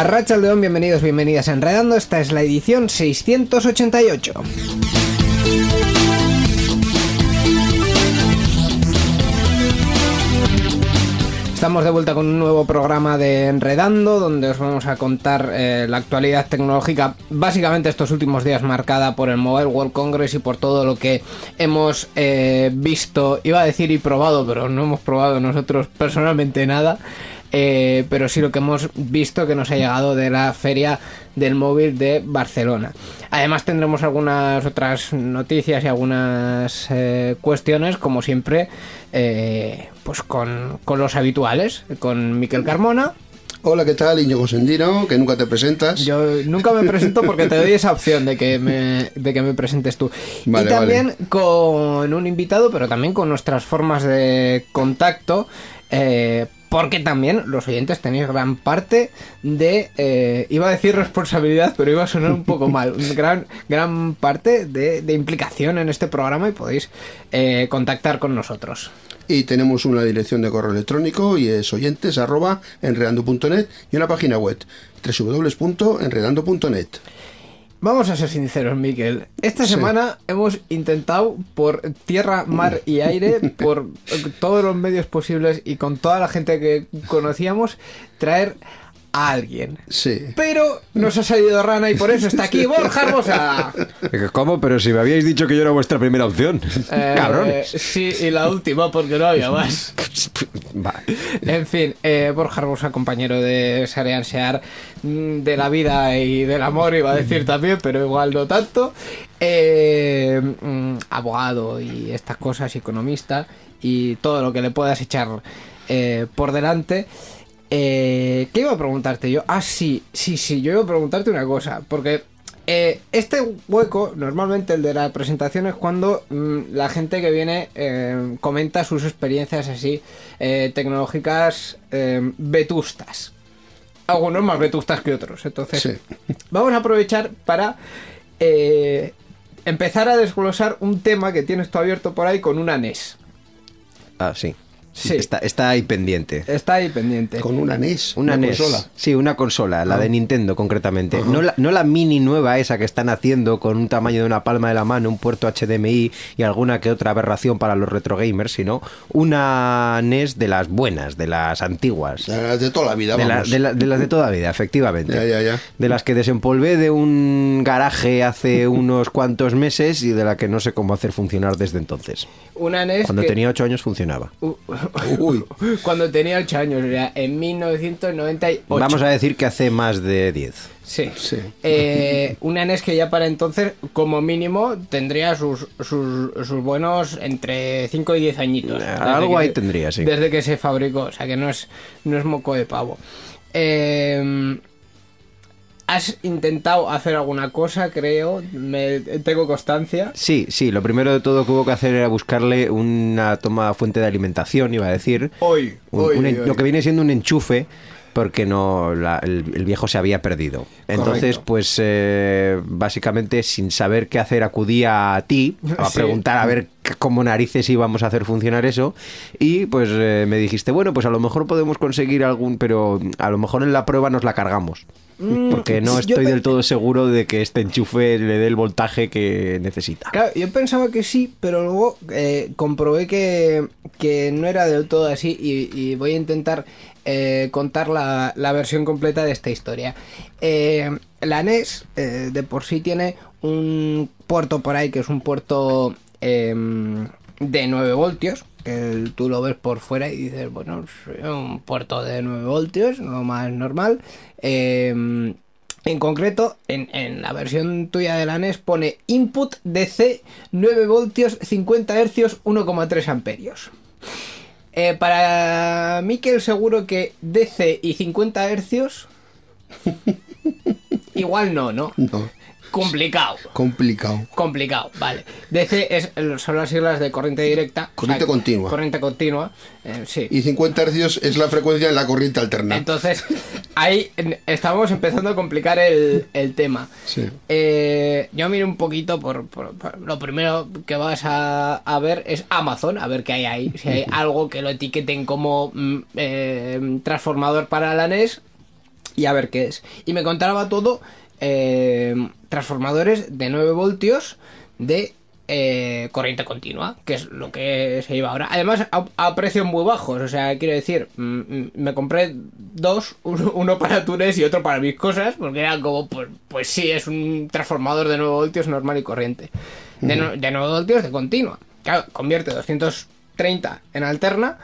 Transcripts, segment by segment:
Arracha León, bienvenidos, bienvenidas a Enredando. Esta es la edición 688. Estamos de vuelta con un nuevo programa de Enredando, donde os vamos a contar eh, la actualidad tecnológica, básicamente estos últimos días marcada por el Mobile World Congress y por todo lo que hemos eh, visto, iba a decir y probado, pero no hemos probado nosotros personalmente nada. Eh, pero sí lo que hemos visto que nos ha llegado de la feria del móvil de Barcelona. Además tendremos algunas otras noticias y algunas eh, cuestiones, como siempre, eh, pues con, con los habituales, con Miquel Carmona. Hola, ¿qué tal? Íñigo Sendino, que nunca te presentas. Yo nunca me presento porque te doy esa opción de que me, de que me presentes tú. Vale, y también vale. con un invitado, pero también con nuestras formas de contacto. Eh, porque también los oyentes tenéis gran parte de, eh, iba a decir responsabilidad, pero iba a sonar un poco mal, gran, gran parte de, de implicación en este programa y podéis eh, contactar con nosotros. Y tenemos una dirección de correo electrónico y es oyentes arroba enredando.net y una página web www.enredando.net. Vamos a ser sinceros, Miquel. Esta Sí. semana hemos intentado por tierra, mar y aire, por todos los medios posibles y con toda la gente que conocíamos, traer a alguien. Sí. Pero nos ha salido rana y por eso está aquí Borja Hermosa. ¿Cómo? Pero si me habíais dicho que yo era vuestra primera opción. Eh, Cabrones. Sí, y la última porque no había más. Va. En fin, eh, Borja Hermosa, compañero de Sarean Sear, mm, de la vida y del amor, iba a decir también, pero igual no tanto. Eh, mm, abogado y estas cosas, economista y todo lo que le puedas echar eh, por delante. Eh, ¿Qué iba a preguntarte yo? Ah, sí, sí, sí, yo iba a preguntarte una cosa, porque eh, este hueco, normalmente el de la presentación, es cuando mm, la gente que viene eh, comenta sus experiencias así eh, tecnológicas vetustas. Algunos más vetustas que otros. Entonces, Sí. vamos a aprovechar para eh, empezar a desglosar un tema que tienes tú abierto por ahí con una NES. Ah, sí. Sí. Está, está ahí pendiente. Está ahí pendiente. Con una NES, Una, NES. consola. Sí, una consola, la de Nintendo concretamente. no, la, no la mini nueva esa que están haciendo con un tamaño de una palma de la mano, un puerto HDMI y alguna que otra aberración para los retro gamers, sino una NES de las buenas, de las antiguas. Las de toda la vida, De, la- vamos. de la- de las de toda vida, efectivamente. Ya, ya, ya. De las que desempolvé de un garaje hace unos cuantos meses y de la que no sé cómo hacer funcionar desde entonces. Una NES Cuando que- tenía 8 años funcionaba. Uh, Uy. Cuando tenía 8 años, o sea, en 1998. Vamos a decir que hace más de 10. Sí. Sí. Eh, una NES que ya para entonces, como mínimo, tendría sus, sus, sus buenos entre 5 y 10 añitos. Algo ahí se- tendría, sí. Desde que se fabricó, o sea que no es, no es moco de pavo. Eh, has intentado hacer alguna cosa, creo. Me, tengo constancia. Sí, sí, lo primero de todo que hubo que hacer era buscarle una toma fuente de alimentación, iba a decir. Hoy, Un- hoy, un en- hoy. Lo que viene siendo un enchufe porque no la- el, el viejo se había perdido. Entonces, Correcto. pues eh, básicamente sin saber qué hacer acudía a ti a Sí. preguntar a ver cómo narices íbamos a hacer funcionar eso y pues eh, me dijiste, bueno, pues a lo mejor podemos conseguir algún, pero a lo mejor en la prueba nos la cargamos. Porque no Mm, estoy del todo seguro de que este enchufe le dé el voltaje que necesita. Claro, yo pensaba que sí, pero luego eh, comprobé que, que no era del todo así y, y voy a intentar eh, contar la, la versión completa de esta historia. Eh, la NES de por sí tiene un puerto por ahí que es un puerto em, de 9 voltios. Que tú lo ves por fuera y dices, bueno, es un puerto de 9 voltios, lo más normal. Em, en concreto, en, en la versión tuya de la NES pone input DC 9 voltios 50 hercios 1,3 amperios. Eh, para Mikel seguro que DC y 50 hercios igual no, ¿no? No, Complicado. complicado. Complicado, vale. DC es, son las siglas de corriente directa. Corriente continua. Corriente continua, eh, sí. Y 50 hercios es la frecuencia en la corriente alterna. Entonces, ahí estábamos empezando a complicar el, el tema. Sí. Eh, yo miro un poquito por, por- por- Lo primero que vas a, a ver es Amazon, a ver qué hay ahí. Si hay algo que lo etiqueten como mm, eh, transformador para la NES y a ver qué es. Y me encontraba todo eh, transformadores de 9 voltios de eh, corriente continua, que es lo que se lleva ahora. Además, a, a precios muy bajos. O sea, quiero decir, mm, mm, me compré dos, uno, uno para Túnez y otro para mis cosas, porque era como, pues, pues sí, es un transformador de 9 voltios normal y corriente. De, no- de 9 voltios de continua. Claro, convierte 230 en alterna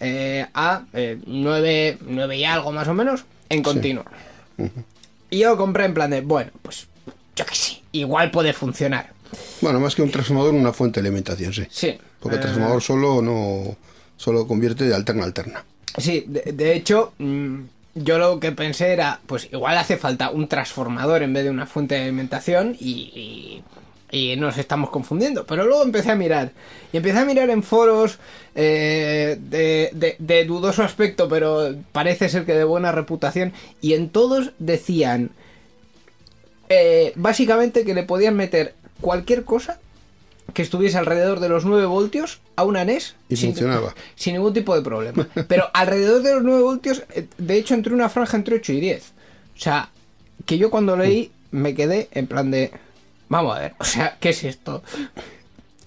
eh, a eh, 9, 9 y algo más o menos en continua. Y yo compré en plan de, bueno, pues yo qué sé, igual puede funcionar. Bueno, más que un transformador, una fuente de alimentación, sí. Sí. Porque el Eh, transformador solo no solo convierte de alterna a alterna. Sí, de, de hecho, mm, yo lo que pensé era, pues igual hace falta un transformador en vez de una fuente de alimentación y, y, y nos estamos confundiendo. Pero luego empecé a mirar. Y empecé a mirar en foros eh, de, de- de dudoso aspecto, pero parece ser que de buena reputación. Y en todos decían, eh, básicamente que le podían meter cualquier cosa que estuviese alrededor de los 9 voltios a una NES Y sin, funcionaba. sin ningún tipo de problema. Pero alrededor de los 9 voltios, eh, de hecho, entre una franja entre 8 y 10. O sea, que yo cuando leí me quedé en plan de... Vamos a ver, o sea, ¿qué es esto?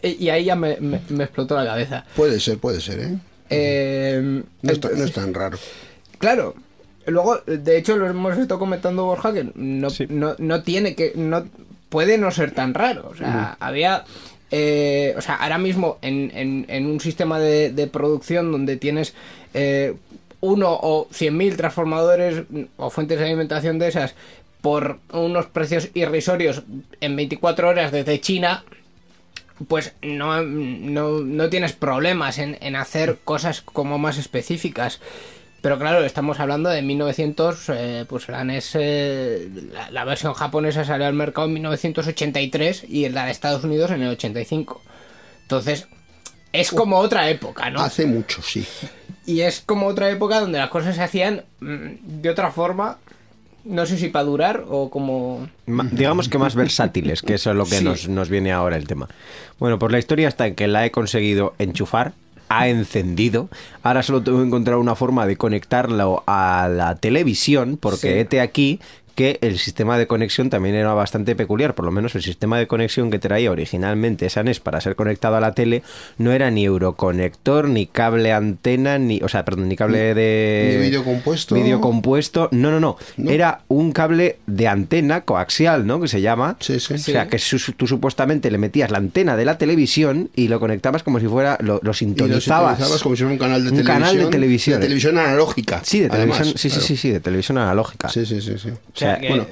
Y, ahí ya me, me- me explotó la cabeza. Puede ser, puede ser, ¿eh? Eh, No, está- no entonces- es tan raro. Claro. Luego, de hecho, lo hemos estado comentando Borja que no, Sí. no, no tiene que. no Puede no ser tan raro. O sea, había. eh, o sea, ahora mismo en, en- en un sistema de, de producción donde tienes eh, uno o cien mil transformadores o fuentes de alimentación de esas por unos precios irrisorios en 24 horas desde China, pues no, no, no tienes problemas en, en hacer cosas como más específicas. Pero claro, estamos hablando de 1900, eh, pues la NES, eh, la, la versión japonesa salió al mercado en 1983 y la de Estados Unidos en el 85. Entonces, es como otra época, ¿no? Hace mucho, sí. Y es como otra época donde las cosas se hacían mm, de otra forma, no sé si para durar o como... Ma- digamos que más versátiles, que eso es lo que Sí. nos, nos viene ahora el tema. Bueno, pues la historia está en que la he conseguido enchufar, ha encendido. Ahora solo tengo que encontrar una forma de conectarlo a la televisión, porque Sí. hete aquí que el sistema de conexión también era bastante peculiar, por lo menos el sistema de conexión que traía originalmente esa NES para ser conectado a la tele no era ni euroconector, ni cable antena, ni, o sea, perdón, ni cable de... ni vídeo compuesto. No, no, no, ¿No? era un cable de antena coaxial, ¿no? Que se llama. Sí, sí. O sea, que su- tú supuestamente le metías la antena de la televisión y lo conectabas como si fuera, lo, lo Y lo sintonizabas. como si fuera un canal de Un televisión. canal de televisión. De televisión analógica. Sí, de televisión, además, sí, sí, claro. sí, sí, de televisión analógica. Sí, sí, sí, sí. O sea, sea, Bueno,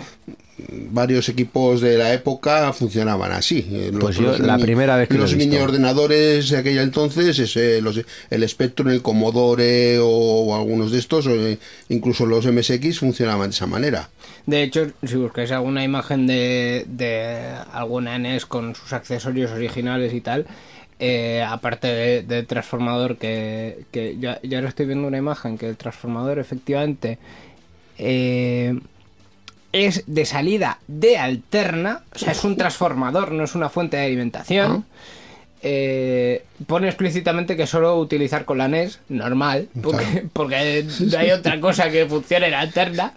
varios equipos de la época funcionaban así. Eh, Los, Pues yo, los la primera vez que lo los mini ordenadores de aquella entonces, ese, los- el Spectrum, el Commodore o, o algunos de estos, o, eh, incluso los MSX funcionaban de esa manera. De hecho, si buscáis alguna imagen de, de alguna NES con sus accesorios originales y tal, eh, aparte de- del transformador, que, que ya, ya ahora estoy viendo una imagen, que el transformador efectivamente eh, es de salida de alterna, o sea, es un transformador, no es una fuente de alimentación. Eh, pone explícitamente que solo utilizar con la NES, normal, porque, porque no hay otra cosa que funcione en alterna.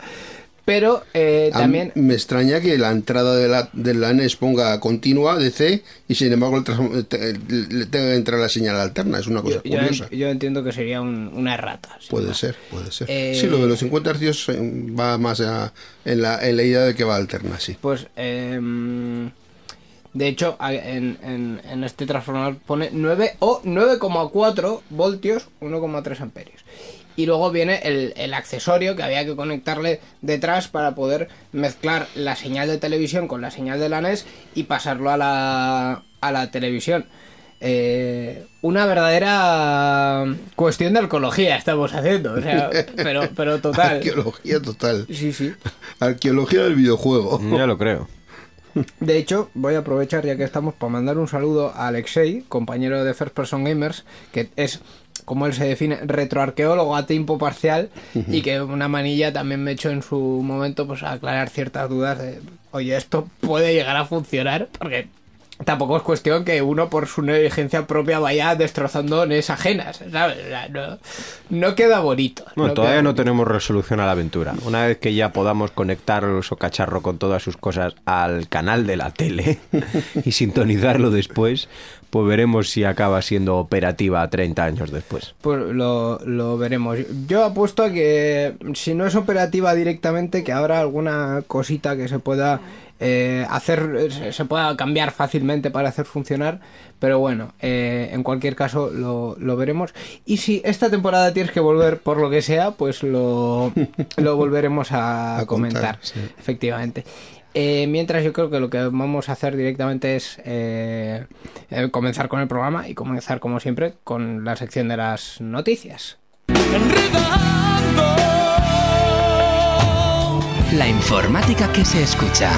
Pero eh, también me extraña que la entrada de la, de la NES ponga continua DC y sin embargo le tenga que entrar la señal alterna. Es una cosa yo, curiosa. yo entiendo que sería un- una errata. sin Puede más. ser, puede ser. Eh, Sí, lo de los 50 hercios eh, va más a- en, la, en la idea de que va alterna, sí. Pues, em, de hecho, en, en- en este transformador pone 9 o 9,4 voltios, 1,3 amperios. Y luego viene el, el accesorio que había que conectarle detrás para poder mezclar la señal de televisión con la señal de la NES y pasarlo a la, a la televisión. Eh, una verdadera cuestión de arqueología estamos haciendo, o sea, pero, pero total. Arqueología total. Sí, sí. Arqueología del videojuego. Ya lo creo. De hecho, voy a aprovechar ya que estamos para mandar un saludo a Alexei, compañero de First Person Gamers, que es, como él se define, retroarqueólogo a tiempo parcial y que una manilla también me echó en su momento pues a aclarar ciertas dudas de, oye, esto puede llegar a funcionar, porque tampoco es cuestión que uno por su negligencia propia vaya destrozando NES ajenas, ¿sabes? O no, no queda bonito. Bueno, no todavía no bonito. tenemos resolución a la aventura. Una vez que ya podamos conectar su cacharro con todas sus cosas al canal de la tele y sintonizarlo después, pues veremos si acaba siendo operativa 30 años después. Pues lo, lo veremos. Yo apuesto a que si no es operativa directamente, que habrá alguna cosita que se pueda eh, hacer, se- pueda cambiar fácilmente para hacer funcionar. Pero bueno, eh, en cualquier caso lo, lo veremos. Y si esta temporada tienes que volver por lo que sea, pues lo, lo volveremos a, A contar, comentar. sí. Efectivamente. Eh, mientras yo creo que lo que vamos a hacer directamente es eh, eh, comenzar con el programa y comenzar como siempre con la sección de las noticias. La informática que se escucha.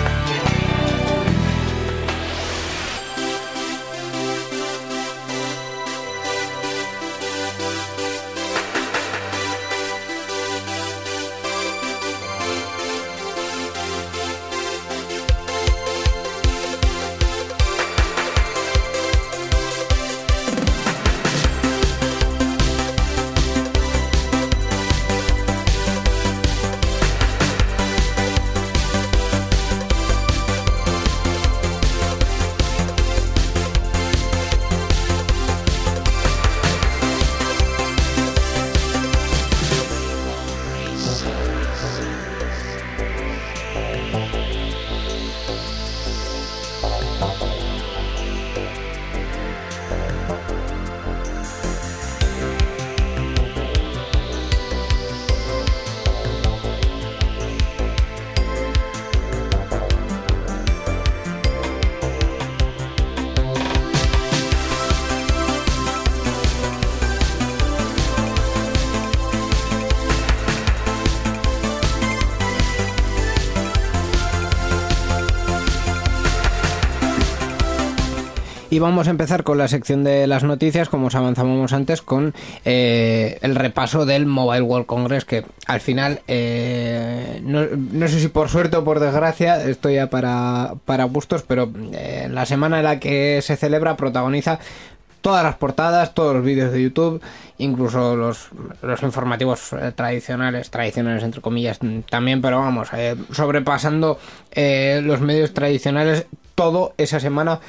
Y vamos a empezar con la sección de las noticias, como os avanzábamos antes, con eh, el repaso del Mobile World Congress, que al final, eh, no, no sé si por suerte o por desgracia, esto ya para, para gustos, pero eh, la semana en la que se celebra protagoniza todas las portadas, todos los vídeos de YouTube, incluso los, los informativos eh, tradicionales, tradicionales entre comillas también, pero vamos, eh, sobrepasando eh, los medios tradicionales, todo esa semana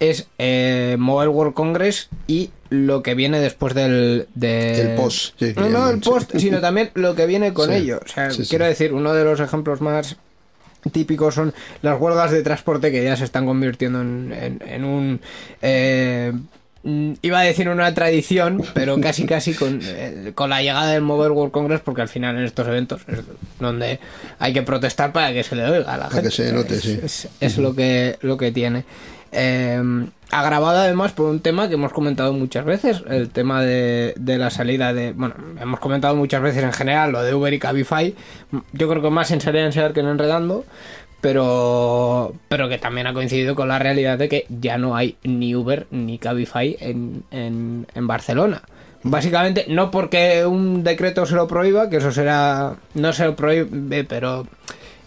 es eh, Mobile World Congress y lo que viene después del... de- El post, sí, no, no, el post, sino también lo que viene con Sí, ello. O sea, sí, quiero decir, uno de los ejemplos más típicos son las huelgas de transporte que ya se están convirtiendo en, en- en un... eh, iba a decir una tradición, pero casi casi con, eh, con la llegada del Mobile World Congress, porque al final en estos eventos es donde hay que protestar para que se le oiga a la Para gente. que se note, es, sí. es- es lo que lo que tiene. Eh, agravado además por un tema que hemos comentado muchas veces, el tema de, la salida de... Bueno, hemos comentado muchas veces en general lo de Uber y Cabify, yo creo que más en Sería Enseñar que en Enredando, pero, pero que también ha coincidido con la realidad de que ya no hay ni Uber ni Cabify en, en, en Barcelona. Básicamente, no porque un decreto se lo prohíba, que eso será... No se lo prohíbe, pero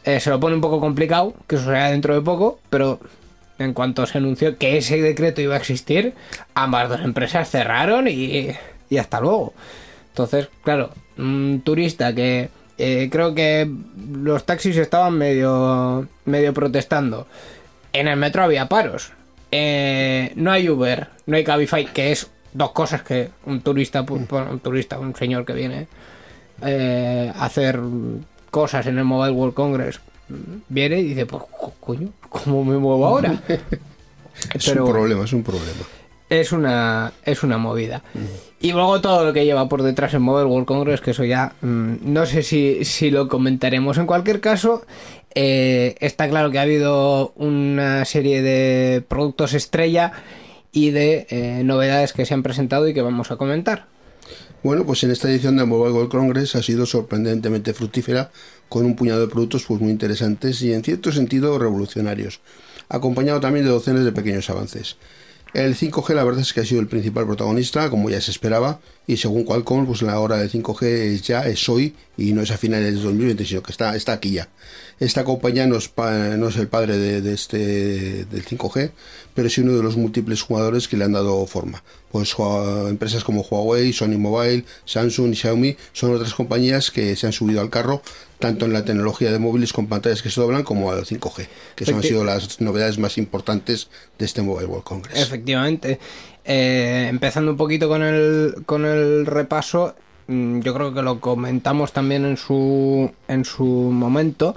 eh, se lo pone un poco complicado, que eso será dentro de poco, pero en cuanto se anunció que ese decreto iba a existir, ambas dos empresas cerraron y, y hasta luego. Entonces, claro, un turista que eh, creo que los taxis estaban medio, medio protestando. En el metro había paros. Eh, no hay Uber, no hay Cabify, que es dos cosas que un turista, bueno, un turista, un señor que viene eh, a hacer cosas en el Mobile World Congress mm, viene y dice, pues co- coño, ¿cómo me muevo ahora? Es Pero un problema, es un problema. es una es una movida. Y luego todo lo que lleva por detrás el Mobile World Congress, que eso ya mm, no sé si, si lo comentaremos. En cualquier caso, eh, está claro que ha habido una serie de productos estrella y de eh, novedades que se han presentado y que vamos a comentar. Bueno, pues en esta edición del Mobile World Congress ha sido sorprendentemente fructífera, con un puñado de productos pues, muy interesantes y en cierto sentido revolucionarios, acompañado también de docenas de pequeños avances. El 5G la verdad es que ha sido el principal protagonista, como ya se esperaba, y según Qualcomm, pues la hora del 5G es ya, es hoy, y no es a finales de 2020, sino que está, está aquí ya. Esta compañía no es, pa- no es el padre de, de este, del 5G, pero sí uno de los múltiples jugadores que le han dado forma. Pues empresas como Huawei, Sony Mobile, Samsung y Xiaomi son otras compañías que se han subido al carro, tanto en la tecnología de móviles con pantallas que se doblan como al 5G, que son han sido las novedades más importantes de este Mobile World Congress. Efectivamente. Eh, empezando un poquito con el, con el repaso, mm, yo creo que lo comentamos también en su, en su momento.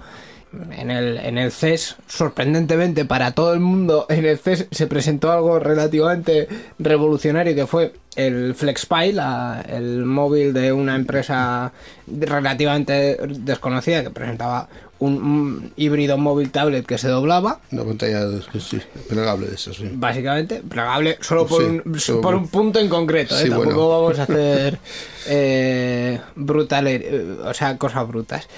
En el, en el CES, sorprendentemente para todo el mundo, en el CES se presentó algo relativamente revolucionario que fue el FlexPy, el móvil de una empresa relativamente desconocida que presentaba un, un híbrido móvil tablet que se doblaba Una pantalla sí, plegable de esas. sí. Básicamente, plegable solo por, Sí, un, solo por un punto en concreto. ¿eh? Tampoco bueno. vamos a hacer eh, brutales, eh, o sea, cosas brutas.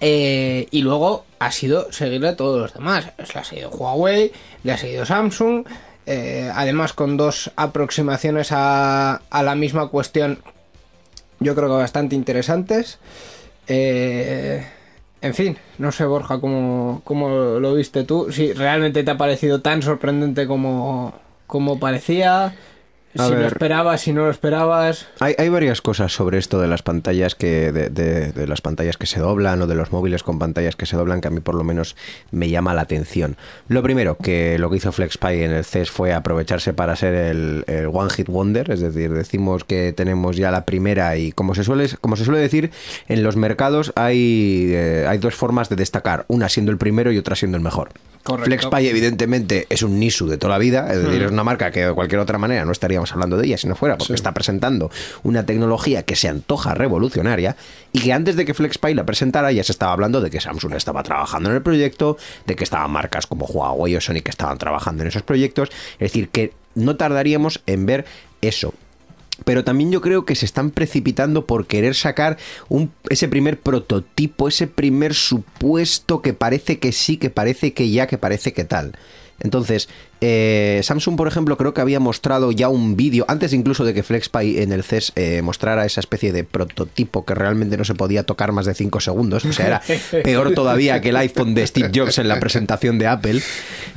Eh, y luego ha sido seguirle a todos los demás. Le ha seguido Huawei, le ha seguido Samsung. eh, además, con dos aproximaciones a, a la misma cuestión, yo creo que bastante interesantes. Eh, en fin, no sé, Borja, cómo, cómo lo viste tú. Si realmente te ha parecido tan sorprendente como, como parecía. A si lo ver. esperabas, si no lo esperabas. Hay, hay varias cosas sobre esto de las pantallas que de, de- de las pantallas que se doblan o de los móviles con pantallas que se doblan que a mí por lo menos me llama la atención. Lo primero que lo que hizo FlexPy en el CES fue aprovecharse para ser el, el One Hit Wonder, es decir, decimos que tenemos ya la primera y como se suele como se suele decir en los mercados hay eh, hay dos formas de destacar, una siendo el primero y otra siendo el mejor. Correcto. FlexPy evidentemente es un Nisu de toda la vida, es decir, Hmm. es una marca que de cualquier otra manera no estaríamos hablando de ella si no fuera porque está presentando una tecnología que se antoja revolucionaria y que antes de que FlexPy la presentara ya se estaba hablando de que Samsung estaba trabajando en el proyecto, de que estaban marcas como Huawei o Sony que estaban trabajando en esos proyectos, es decir, que no tardaríamos en ver eso. Pero también yo creo que se están precipitando por querer sacar un, ese primer prototipo, ese primer supuesto que parece que sí, que parece que ya, que parece que tal. Entonces, eh, Samsung, por ejemplo, creo que había mostrado ya un vídeo, antes incluso de que FlexPy en el CES eh, mostrara esa especie de prototipo que realmente no se podía tocar más de 5 segundos. O sea, era peor todavía que el iPhone de Steve Jobs en la presentación de Apple.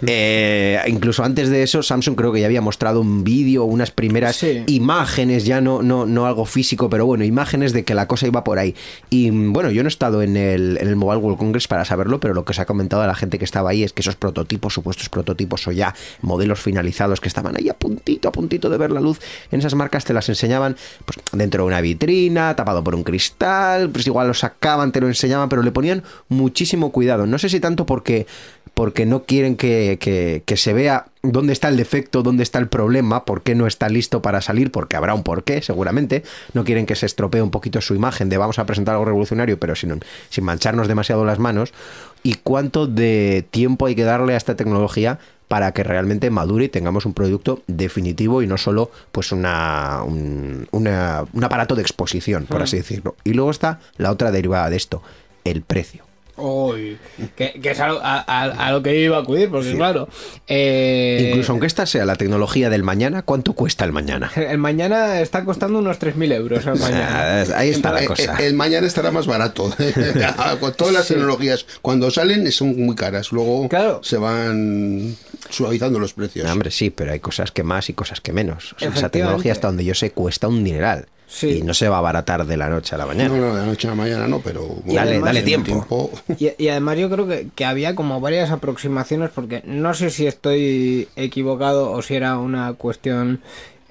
Eh, incluso antes de eso, Samsung creo que ya había mostrado un vídeo, unas primeras Sí. imágenes, ya no, no, no algo físico, pero bueno, imágenes de que la cosa iba por ahí. Y mm, bueno, yo no he estado en el, en el Mobile World Congress para saberlo, pero lo que os ha comentado la gente que estaba ahí es que esos prototipos, supuestos prototipos o ya modelos finalizados que estaban ahí a puntito, a puntito de ver la luz en esas marcas, te las enseñaban pues, dentro de una vitrina, tapado por un cristal, pues igual lo sacaban, te lo enseñaban, pero le ponían muchísimo cuidado. No sé si tanto porque porque no quieren que, que- que se vea dónde está el defecto, dónde está el problema, por qué no está listo para salir, porque habrá un porqué, seguramente. No quieren que se estropee un poquito su imagen de vamos a presentar algo revolucionario, pero sin, sin mancharnos demasiado las manos. Y cuánto de tiempo hay que darle a esta tecnología para que realmente madure y tengamos un producto definitivo y no solo pues una, un, una- un aparato de exposición, por así decirlo. Y luego está la otra derivada de esto, el precio. Uy, que, que es a, lo- a- lo que yo iba a acudir, porque claro. eh, Incluso aunque esta sea la tecnología del mañana, ¿cuánto cuesta el mañana? El mañana está costando unos 3.000 euros el mañana. Ah, Ahí está la Eh, cosa. eh, El mañana estará más barato. Todas las tecnologías, cuando salen son muy caras. Luego Claro. se van suavizando los precios. No, hombre, sí, pero hay cosas que más y cosas que menos. O sea, esa tecnología, hasta donde yo sé, cuesta un dineral. Sí. Y no se va a abaratar de la noche a la mañana. No, no, de la noche a la mañana no, pero... Dale, bueno, dale en tiempo. Y, y además yo creo que, que había como varias aproximaciones, porque no sé si estoy equivocado o si era una cuestión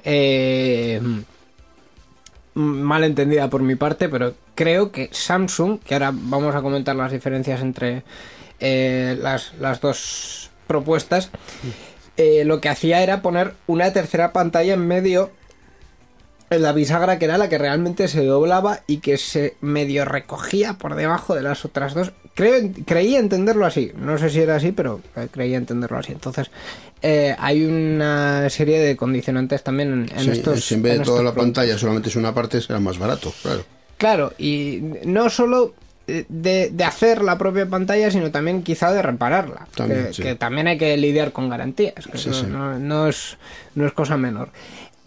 eh, mal entendida por mi parte, pero creo que Samsung, que ahora vamos a comentar las diferencias entre eh, las, las dos propuestas, eh, lo que hacía era poner una tercera pantalla en medio en la bisagra que era la que realmente se doblaba y que se medio recogía por debajo de las otras dos. Creo, creía entenderlo así, no sé si era así, pero eh, creía entenderlo así. Entonces, eh, hay una serie de condicionantes también en, en Sí, estos. si en vez de toda la productos. pantalla solamente es una parte, será más barato, claro. Claro, y no solo de, de hacer la propia pantalla, sino también quizá de repararla. También, que, sí. que también hay que lidiar con garantías, que Sí, no, sí. no- no es, no es cosa menor.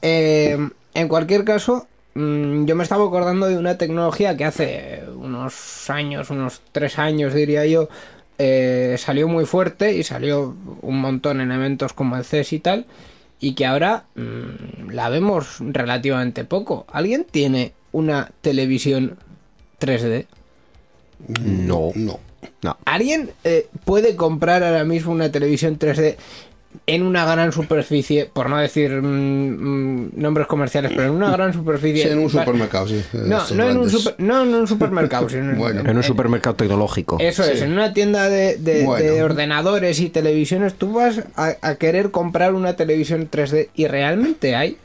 Eh, en cualquier caso, mm, yo me estaba acordando de una tecnología que hace unos años, unos tres años diría yo, eh, salió muy fuerte y salió un montón en eventos como el CES y tal, y que ahora mm, la vemos relativamente poco. ¿Alguien tiene una televisión 3D? No. No. No. ¿Alguien eh, puede comprar ahora mismo una televisión 3D en una gran superficie, por no decir mm, mm, nombres comerciales, pero en una gran superficie? Sí, en un supermercado, sí. No, no en, un super- no en un supermercado, sino en- Bueno. En un supermercado tecnológico. Eso es, en una tienda de, de- Bueno. de ordenadores y televisiones, tú vas a, a querer comprar una televisión 3D y realmente hay.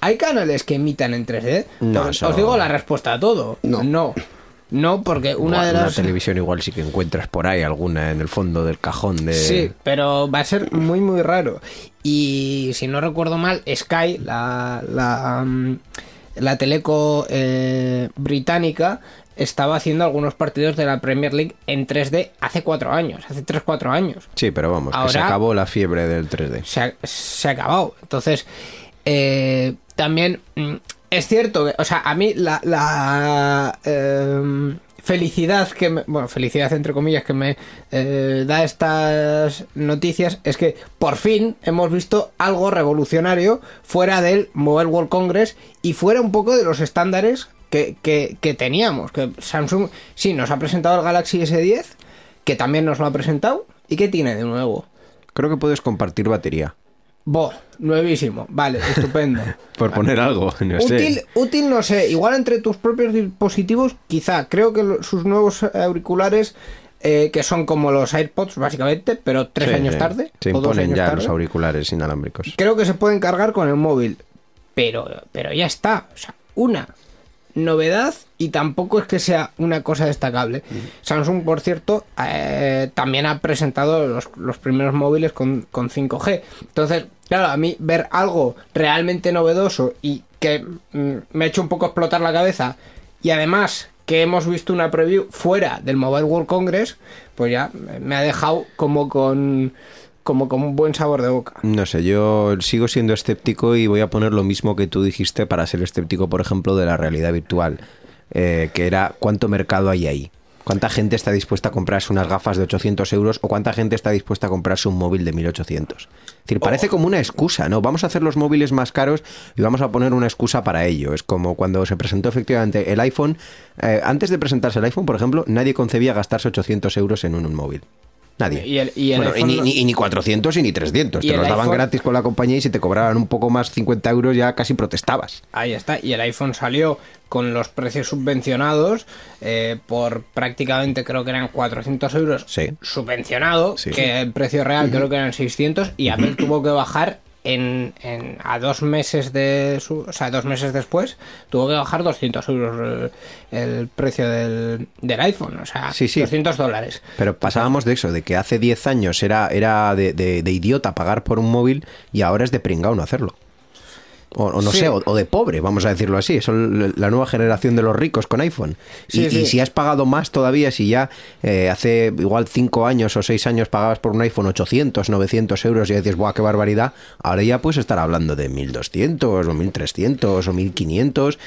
¿Hay canales que emitan en 3D? No, Os- eso- Os digo la respuesta a todo. No. No. No, porque una Buah, de las... televisión igual sí que encuentras por ahí alguna en el fondo del cajón de... Sí, pero va a ser muy, muy raro. Y si no recuerdo mal, Sky, la, la, mm, la teleco eh, británica, estaba haciendo algunos partidos de la Premier League en 3D hace cuatro años, hace 3-4 años. Sí, pero vamos, que se Ahora- acabó la fiebre del 3D. Se ha, se ha acabado. Entonces, eh, también mm, es cierto o sea, a mí la, la em, felicidad que me, bueno, felicidad entre comillas que me eh, da estas noticias es que por fin hemos visto algo revolucionario fuera del Mobile World Congress y fuera un poco de los estándares que, que- que teníamos. Que Samsung sí nos ha presentado el Galaxy S10, que también nos lo ha presentado. ¿Y qué tiene de nuevo? Creo que puedes compartir batería. Bo, nuevísimo. Vale, estupendo. Por poner algo, no sé. útil, útil no sé. Igual entre tus propios dispositivos, quizá. Creo que sus nuevos auriculares, eh, que son como los AirPods, básicamente, pero tres Sí, años sí. tarde. Se o dos imponen años ya tarde, los auriculares inalámbricos. Creo que se pueden cargar con el móvil. Pero, pero ya está. O sea, una novedad y tampoco es que sea una cosa destacable. Samsung, por cierto, eh, también ha presentado los, los primeros móviles con, con 5G. Entonces, claro, a mí ver algo realmente novedoso y que mm, me ha hecho un poco explotar la cabeza y además que hemos visto una preview fuera del Mobile World Congress, pues ya me ha dejado como con como con un buen sabor de boca. No sé, yo sigo siendo escéptico y voy a poner lo mismo que tú dijiste para ser escéptico, por ejemplo, de la realidad virtual, eh, que era cuánto mercado hay ahí. ¿Cuánta gente está dispuesta a comprarse unas gafas de 800 euros o cuánta gente está dispuesta a comprarse un móvil de 1800? Es decir, parece como una excusa, ¿no? Vamos a hacer los móviles más caros y vamos a poner una excusa para ello. Es como cuando se presentó efectivamente el iPhone. eh, antes de presentarse el iPhone, por ejemplo, nadie concebía gastarse 800 euros en un, un móvil. Nadie. Y el- y el Bueno, iPhone ni, y ni 400 y ni 300. Y Te los daban iPhone- gratis con la compañía y si te cobraban un poco más 50 euros ya casi protestabas. Ahí está. Y el iPhone salió con los precios subvencionados eh, por prácticamente creo que eran 400 euros Sí. subvencionado, Sí. que el precio real creo que eran 600 y Apple tuvo que bajar en, en- a dos meses de su, o sea, dos meses después tuvo que bajar 200 euros el, el precio del, del iPhone, o sea, Sí, sí. 200 dólares. Pero pasábamos de eso, de que hace 10 años era, era de, de- de idiota pagar por un móvil y ahora es de pringao no hacerlo. O, o no Sí. sé, o, o de pobre, vamos a decirlo así. Son la nueva generación de los ricos con iPhone. Sí, y, sí. y si has pagado más todavía, si ya eh, hace igual 5 años o 6 años pagabas por un iPhone 800, 900 euros y dices, ¡buah, qué barbaridad! Ahora ya puedes estar hablando de 1200 o 1300 o 1500.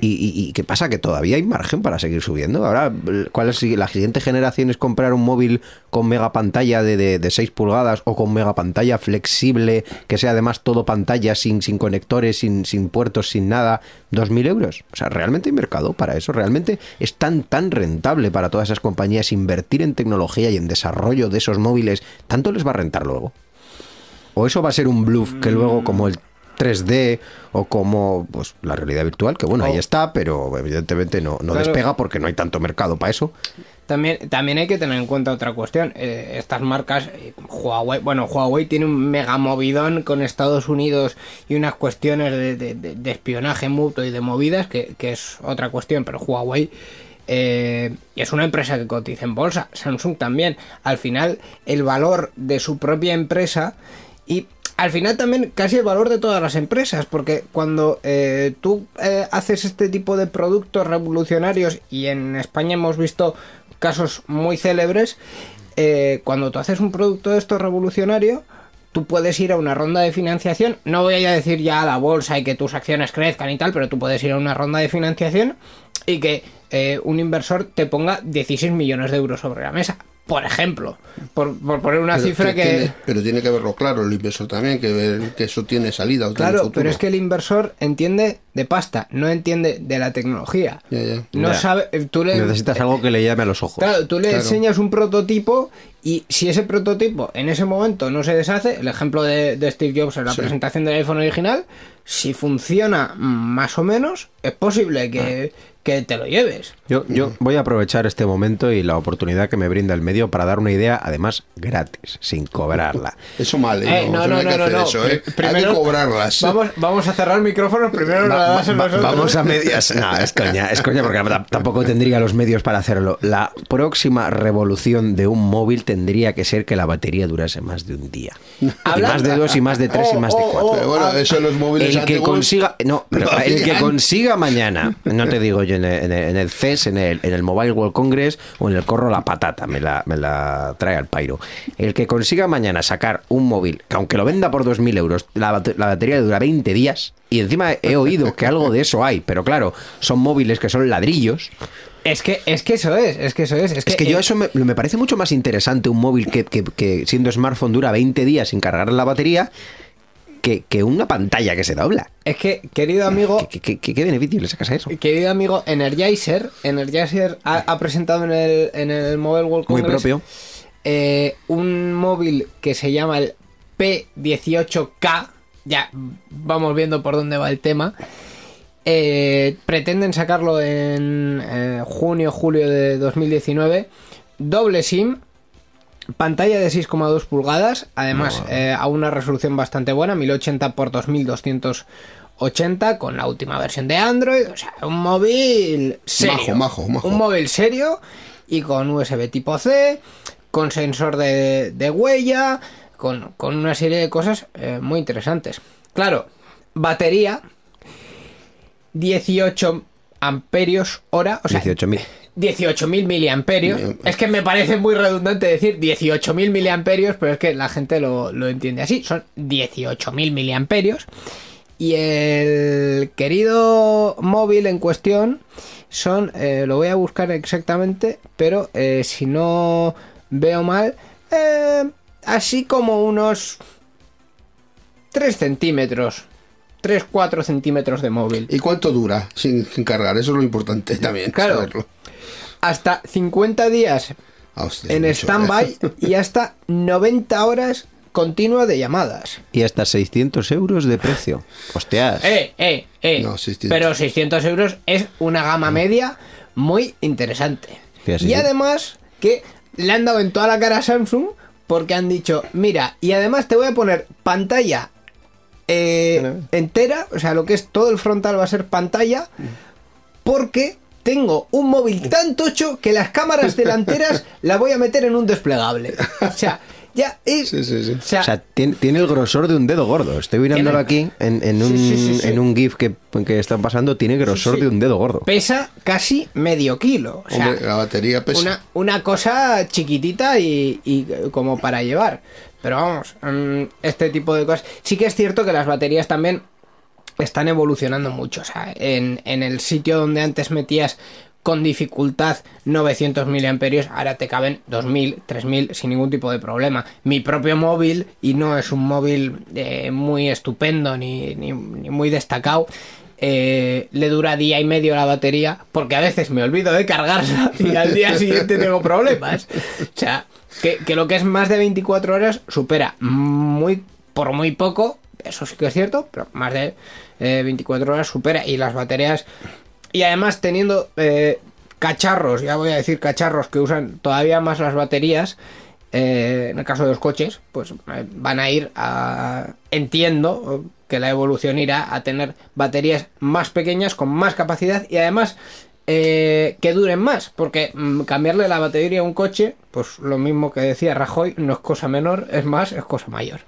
Y, y, y qué pasa? Que todavía hay margen para seguir subiendo. Ahora, ¿cuál es la siguiente generación? Es comprar un móvil con mega pantalla de, de, de 6 pulgadas o con mega pantalla flexible, que sea además todo pantalla sin, sin conectores, sin, sin puertos, sin nada. ¿2.000 euros? O sea, ¿realmente hay mercado para eso? ¿Realmente es tan, tan rentable para todas esas compañías invertir en tecnología y en desarrollo de esos móviles? ¿Tanto les va a rentar luego? ¿O eso va a ser un bluff que luego como el 3D o como pues la realidad virtual, que bueno, ahí está, pero evidentemente no, no Claro. despega porque no hay tanto mercado para eso. También, también hay que tener en cuenta otra cuestión. Eh, estas marcas, eh, Huawei, bueno, Huawei tiene un mega movidón con Estados Unidos y unas cuestiones de, espionaje mutuo y de movidas, que, que es otra cuestión, pero Huawei eh, es una empresa que cotiza en bolsa, Samsung también. Al final, el valor de su propia empresa y al final también casi el valor de todas las empresas, porque cuando eh, tú haces este tipo de productos revolucionarios y en España hemos visto casos muy célebres, eh, cuando tú haces un producto de esto revolucionario, tú puedes ir a una ronda de financiación, no voy a decir ya a la bolsa y que tus acciones crezcan y tal, pero tú puedes ir a una ronda de financiación y que eh, un inversor te ponga 16 millones de euros sobre la mesa, por ejemplo, por, por poner una Pero cifra que... tiene- pero tiene que verlo claro el inversor también, que ver que eso tiene salida. o tiene Claro, futuro. pero es que el inversor entiende de pasta, no entiende de la tecnología. Ya, ya. No Ya. sabe, tú le, Necesitas algo que le llame a los ojos. Claro, tú le Claro. enseñas un prototipo y si ese prototipo en ese momento no se deshace, el ejemplo de, de Steve Jobs en la Sí. presentación del iPhone original, si funciona más o menos, es posible que, que te lo lleves. Yo, yo voy a aprovechar este momento y la oportunidad que me brinda el medio para dar una idea, además gratis, sin cobrarla. Eso mal, ¿eh? Eh, no, no, hay no, que no, hacer no. eso, ¿eh? Hay que cobrarlas. Vamos, vamos a cerrar micrófonos, primero Va- das a va- nosotros. vamos a medias. No, es coña, es coña porque tampoco tendría los medios para hacerlo. La próxima revolución de un móvil tendría que ser que la batería durase más de un día. Y más de dos y más de tres y Oh, más de oh, cuatro. Pero bueno, eso en los móviles El que consiga, no, pero el que consiga mañana, no te digo yo en el, en el- en el CES, en el, en el Mobile World Congress o en el Corro la Patata, me la, me la trae al pairo. El que consiga mañana sacar un móvil, que aunque lo venda por 2.000 euros, la, la batería dura 20 días, y encima he oído que algo de eso hay, pero claro, son móviles que son ladrillos. Es que, es que eso es, es que eso es. Es que, Es que yo eso me, me parece mucho más interesante un móvil que, que- que siendo smartphone dura 20 días sin cargar la batería que, que una pantalla que se dobla. es que, querido amigo, ¿Qué, qué- qué- qué beneficio le sacas a eso? Querido amigo, Energizer, Energizer ha, ha presentado en el, en el Mobile World Muy Congress propio. eh, un móvil que se llama el P18K. Ya vamos viendo por dónde va el tema. Eh, pretenden sacarlo en eh, junio, julio de 2019. Doble SIM. Pantalla de 6,2 pulgadas, además eh, a una resolución bastante buena, 1080 x 2280 con la última versión de Android, o sea, un móvil serio, Majo, majo, majo. un móvil serio y con USB tipo C, con sensor de, de huella, con, con una serie de cosas eh, muy interesantes. Claro, batería 18 amperios hora, o sea, 18.000. 18.000 miliamperios. Es que me parece muy redundante decir 18.000 miliamperios, pero es que la gente lo, lo entiende así. Son 18.000 miliamperios. Y el querido móvil en cuestión son, eh, lo voy a buscar exactamente, pero eh, si no veo mal, eh, así como unos 3 centímetros, 3-4 centímetros de móvil. ¿Y cuánto dura sin, sin cargar? Eso es lo importante también. Claro. saberlo. Hasta 50 días Ah, hostia, en mucho, stand-by ¿eh? y hasta 90 horas continua de llamadas. Y hasta 600 euros de precio. Hostias. Eh, eh, eh. No, 600. Pero 600 euros es una gama media muy interesante. Y además que le han dado en toda la cara a Samsung porque han dicho, mira, y además te voy a poner pantalla eh, entera, o sea, lo que es todo el frontal va a ser pantalla, porque tengo un móvil tan tocho que las cámaras delanteras las voy a meter en un desplegable. O sea, ya es... Sí, sí, sí. o sea, O sea, tiene, tiene el grosor de un dedo gordo. Estoy mirándolo aquí en, en un, Sí, sí, sí, sí. en un GIF que, que está pasando. Tiene grosor sí. de un dedo gordo. pesa casi medio kilo. O sea, Hombre, la batería pesa. una, una cosa chiquitita y, y como para llevar. Pero vamos, mm, este tipo de cosas. Sí que es cierto que las baterías también están evolucionando mucho. O sea, en, en el sitio donde antes metías con dificultad 900 miliamperios, ahora te caben 2000, 3000 sin ningún tipo de problema. Mi propio móvil, y no es un móvil eh, muy estupendo ni, ni- muy destacado, eh, le dura día y medio la batería porque a veces me olvido de cargarla y al día siguiente tengo problemas. O sea, que, que lo que es más de 24 horas supera muy por muy poco, eso sí que es cierto, pero más de eh, 24 horas supera y las baterías y además teniendo eh, cacharros, ya voy a decir cacharros que usan todavía más las baterías, eh, en el caso de los coches, pues eh, van a ir a... Entiendo que la evolución irá a tener baterías más pequeñas, con más capacidad y además eh, que duren más, porque mm, cambiarle la batería a un coche, pues lo mismo que decía Rajoy, no es cosa menor, es más, es cosa mayor.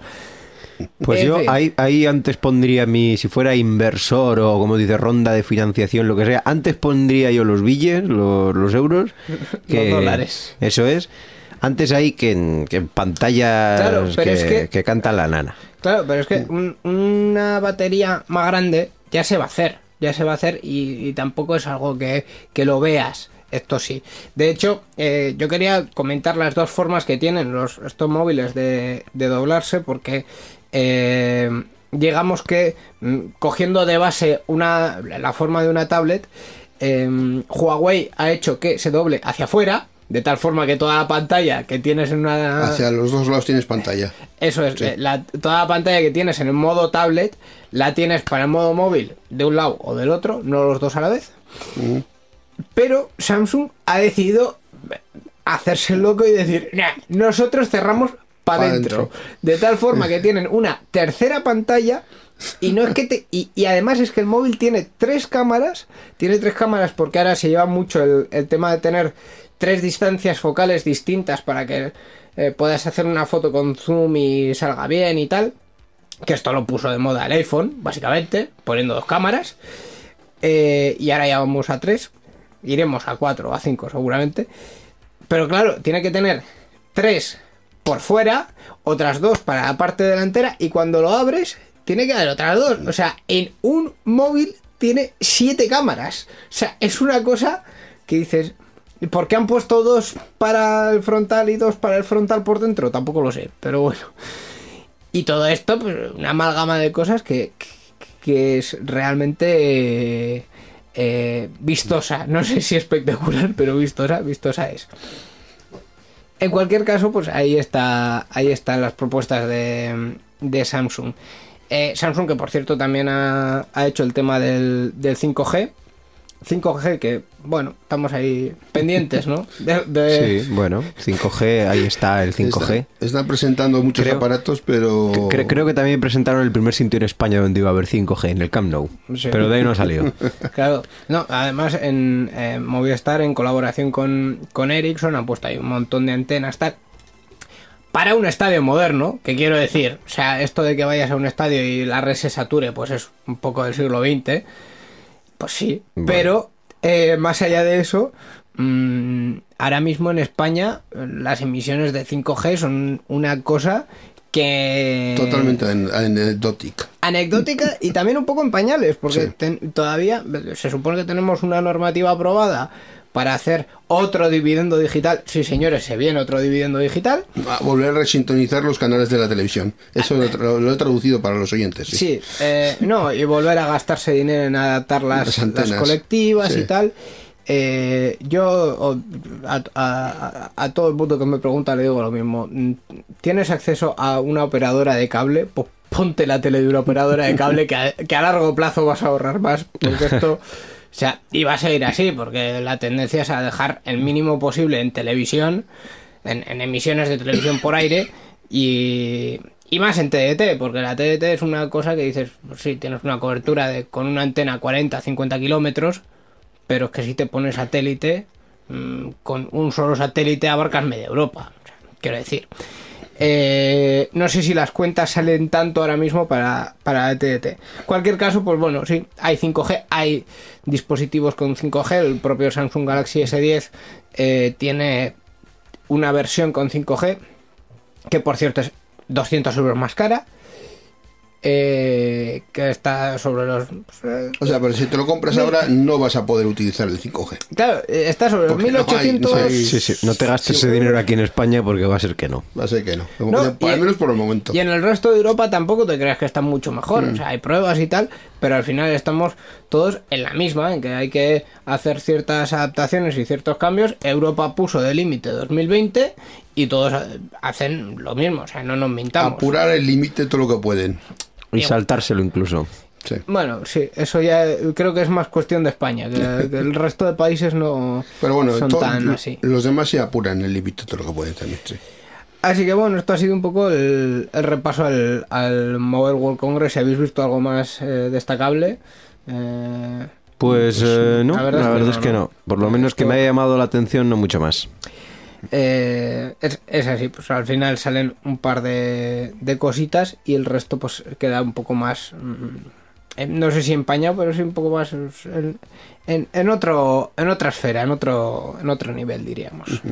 Pues En yo fin. ahí, ahí antes pondría mi, si fuera inversor o como dice, ronda de financiación, lo que sea, antes pondría yo los billes, los, los euros, que, dólares. Eso es. Antes ahí que en, que en pantallas Claro, que, es que- que canta la nana. Claro, pero es que un- una batería más grande ya se va a hacer, ya se va a hacer y, y tampoco es algo que, que lo veas. Esto sí. De hecho, eh, yo quería comentar las dos formas que tienen los estos móviles de, de doblarse porque eh, digamos que mm, cogiendo de base una la forma de una tablet, eh, Huawei ha hecho que se doble hacia afuera. De tal forma que toda la pantalla que tienes en una... Hacia los dos lados tienes pantalla. Eso es, eh, la- toda la pantalla que tienes en el modo tablet la tienes para el modo móvil de un lado o del otro, no los dos a la vez. Pero Samsung ha decidido hacerse loco y decir, "Nah, nosotros cerramos para Pa' adentro. dentro. De tal forma que tienen una tercera pantalla y no es que te y, y además es que el móvil tiene tres cámaras, tiene tres cámaras porque ahora se lleva mucho el, el tema de tener tres distancias focales distintas para que eh, puedas hacer una foto con zoom y salga bien y tal. Que esto lo puso de moda el iPhone, básicamente, poniendo dos cámaras. Eh, y ahora ya vamos a tres. Iremos a cuatro o a cinco seguramente. Pero claro, tiene que tener tres por fuera, otras dos para la parte delantera y cuando lo abres tiene que haber otras dos. O sea, en un móvil tiene siete cámaras. O sea, es una cosa que dices, ¿y ¿por qué han puesto dos para el frontal y dos para el frontal por dentro? Tampoco lo sé, pero bueno. Y todo esto, pues una amalgama de cosas que, que- que es realmente eh, eh, vistosa. No sé si espectacular, pero vistosa, vistosa es. En cualquier caso, pues ahí está, ahí están las propuestas de, Samsung. Eh, Samsung, que por cierto también ha, ha hecho el tema del, del 5G. 5G que, bueno, estamos ahí pendientes, ¿no? De- de- Sí, bueno, 5G, ahí está el 5G. Están, están presentando muchos Creo- aparatos, pero. Cre- creo que también presentaron el primer sitio en España donde iba a haber 5G, en el Camp Nou. Sí. Pero de ahí no salió. Claro, no, además en eh, Movistar, en colaboración con, con Ericsson, han puesto ahí un montón de antenas, tal. Para un estadio moderno, que quiero decir, o sea, esto de que vayas a un estadio y la red se sature, pues es un poco del siglo XX, pues sí, Vale. pero eh, más allá de eso, mm, ahora mismo en España las emisiones de 5G son una cosa que... Totalmente an- anecdótica. anecdótica y también un poco en pañales, porque Sí. ten- todavía se supone que tenemos una normativa aprobada para hacer otro dividendo digital. Sí, señores, se viene otro dividendo digital. A volver a resintonizar los canales de la televisión. Eso lo, lo he traducido para los oyentes. Sí. Sí, eh, no, y volver a gastarse dinero en adaptar las, Las antenas. las colectivas Sí. y tal. Eh, yo a, a- a todo el mundo que me pregunta le digo lo mismo. Mm, ¿Tienes acceso a una operadora de cable? Pues ponte la tele de una operadora de cable que a, que a largo plazo vas a ahorrar más. Porque esto... O sea, y va a seguir así, porque la tendencia es a dejar el mínimo posible en televisión, en, emisiones de televisión por aire, y, más en TDT, porque la TDT es una cosa que dices, pues sí, tienes una cobertura de, con una antena 40, 50 kilómetros, pero es que si te pones satélite, mm, con un solo satélite abarcas media Europa. O sea, quiero decir. Eh, no sé si las cuentas salen tanto ahora mismo para, para TDT. Cualquier caso, pues bueno, sí, hay 5G, hay dispositivos con 5G. El propio Samsung Galaxy S10 eh, tiene una versión con 5G, que por cierto es 200 euros más cara. Eh, que está sobre los. eh, O sea, pero si te lo compras ahora no vas a poder utilizar el 5G. claro, está sobre los Porque no hay, 1800. no hay- Sí, sí, no te gastes ese dinero aquí en España porque va a ser que no. Va a ser que no. No, al y- menos por el momento. Y en el resto de Europa tampoco te creas que está mucho mejor. Mm. O sea, hay pruebas y tal, pero al final estamos todos en la misma, en que hay que hacer ciertas adaptaciones y ciertos cambios. Europa puso de límite 2020 y todos eh, hacen lo mismo. O sea, no nos mintamos. Apurar el límite todo lo que pueden. Y saltárselo incluso. Sí. Bueno, sí, eso ya creo que es más cuestión de España, que, que el resto de países no Pero bueno, son tan así. los demás se apuran el límite todo lo que pueden también. Sí. Así que bueno, esto ha sido un poco el, el repaso al, al Mobile World Congress. Si habéis visto algo más eh, destacable. Eh, Pues eh, no, la la verdad verdad, es que es que no, no. Por lo menos que me haya llamado la atención, no mucho más. Eh, es, es así, pues al final salen un par de, de cositas y el resto pues queda un poco más... mm, no sé si empañado, pero sí un poco más en, en, en otro en otra esfera, en otro en otro nivel diríamos.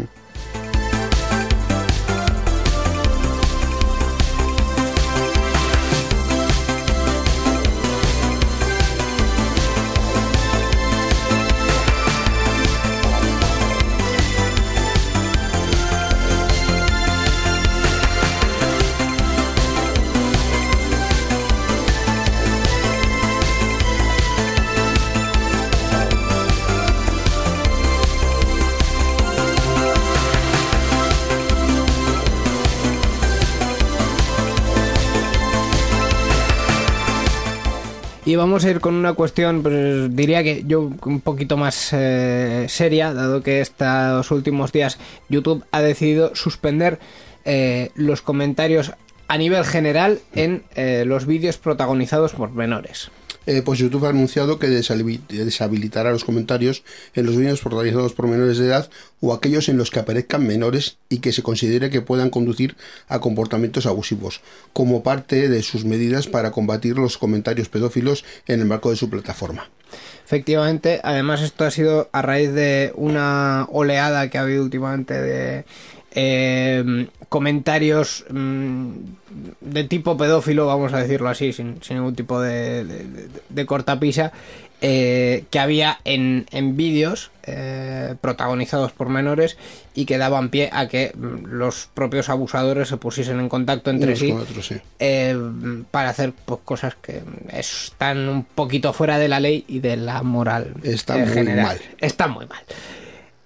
Y vamos a ir con una cuestión, pues diría que yo un poquito más eh, seria, dado que estos últimos días YouTube ha decidido suspender eh, los comentarios a nivel general en eh, los vídeos protagonizados por menores. Eh, pues YouTube ha anunciado que deshabi- deshabilitará los comentarios en los vídeos protagonizados por menores de edad o aquellos en los que aparezcan menores y que se considere que puedan conducir a comportamientos abusivos, como parte de sus medidas para combatir los comentarios pedófilos en el marco de su plataforma. Efectivamente, además esto ha sido a raíz de una oleada que ha habido últimamente de eh, comentarios mm, de tipo pedófilo, vamos a decirlo así, sin, sin ningún tipo de, de- de- de cortapisa, eh, que había en, en vídeos eh, protagonizados por menores y que daban pie a que mm, los propios abusadores se pusiesen en contacto entre Unos sí eh, para hacer pues, cosas que están un poquito fuera de la ley y de la moral. Está muy general. mal. Está muy mal.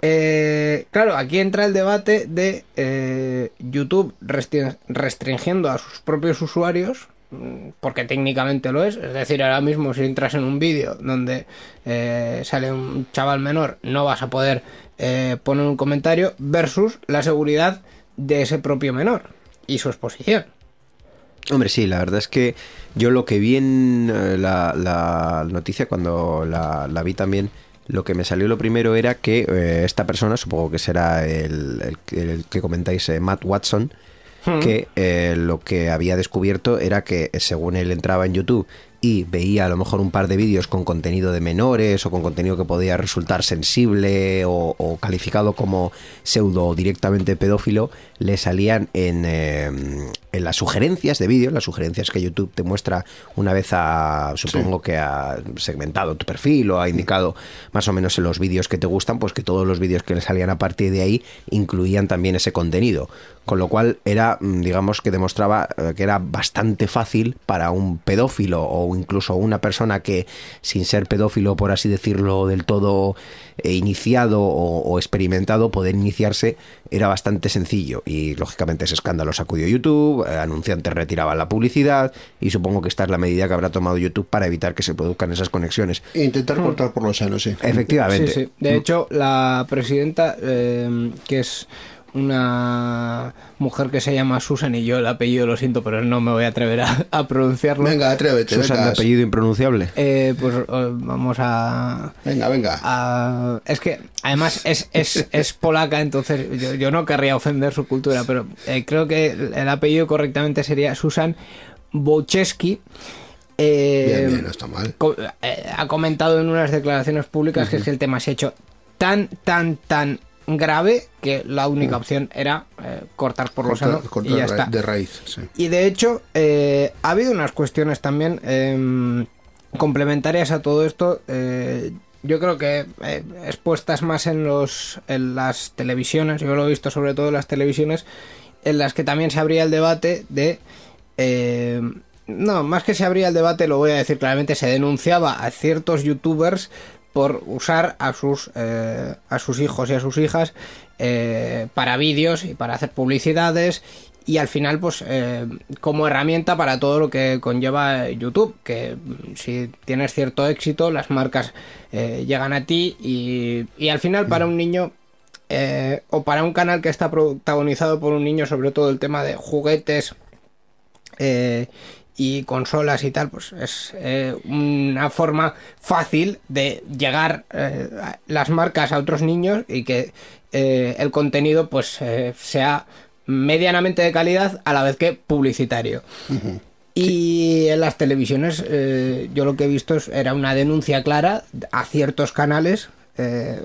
Eh, claro, aquí entra el debate de eh, YouTube restri- restringiendo a sus propios usuarios, mm, porque técnicamente lo es. Es decir, ahora mismo si entras en un vídeo donde eh, sale un chaval menor, no vas a poder eh, poner un comentario versus la seguridad de ese propio menor y su exposición. Hombre, sí, la verdad es que yo lo que vi en la, noticia cuando la vi también, lo que me salió lo primero era que eh, esta persona, supongo que será el, el que- el que comentáis, eh, Matt Watson, que eh, lo que había descubierto era que según él entraba en YouTube y veía a lo mejor un par de vídeos con contenido de menores o con contenido que podía resultar sensible o, o calificado como pseudo o directamente pedófilo, le salían en, eh, en las sugerencias de vídeos, las sugerencias que YouTube te muestra una vez ha, supongo que ha segmentado tu perfil o ha indicado más o menos en los vídeos que te gustan, pues que todos los vídeos que le salían a partir de ahí incluían también ese contenido. Con lo cual era, mm, digamos que demostraba eh, que era bastante fácil para un pedófilo o o incluso una persona que sin ser pedófilo, por así decirlo, del todo eh, iniciado o, o experimentado, poder iniciarse era bastante sencillo y lógicamente ese escándalo sacudió YouTube, eh, anunciantes retiraban la publicidad y supongo que esta es la medida que habrá tomado YouTube para evitar que se produzcan esas conexiones. E intentar cortar por lo sano, sí. Efectivamente. Sí, sí. De hecho, la presidenta, eh, que es una mujer que se llama Susan y yo el apellido lo siento, pero no me voy a atrever a, a pronunciarlo. Venga, atrévete, Susan de apellido impronunciable. Eh, pues eh, vamos a, Venga, venga. a- Es que además es, es, es polaca, entonces yo, yo no querría ofender su cultura, pero eh, creo que el, el apellido correctamente sería Susan Wojcicki. Eh, Bien, bien, no está mal. co- eh, ha comentado en unas declaraciones públicas que es que el tema se ha hecho tan, tan, tan grave que la única opción era eh, cortar por lo Cortar- sano cortar y ya está. de raíz, sí. Y de hecho, eh, ha habido unas cuestiones también em, complementarias a todo esto. eh, yo creo que eh, expuestas más en los en las televisiones, yo lo he visto sobre todo en las televisiones, en las que también se abría el debate de eh, no, más que se abría el debate, lo voy a decir claramente, se denunciaba a ciertos youtubers por usar a sus eh, a sus hijos y a sus hijas eh, para vídeos y para hacer publicidades y al final pues eh, como herramienta para todo lo que conlleva YouTube que mm, si tienes cierto éxito las marcas llegan a ti y, y al final para un niño o para un canal que está protagonizado por un niño sobre todo el tema de juguetes y consolas y tal, pues es eh, una forma fácil de llegar eh, las marcas a otros niños y que eh, el contenido pues eh, sea medianamente de calidad a la vez que publicitario. Y en las televisiones yo lo que he visto era una denuncia clara a ciertos canales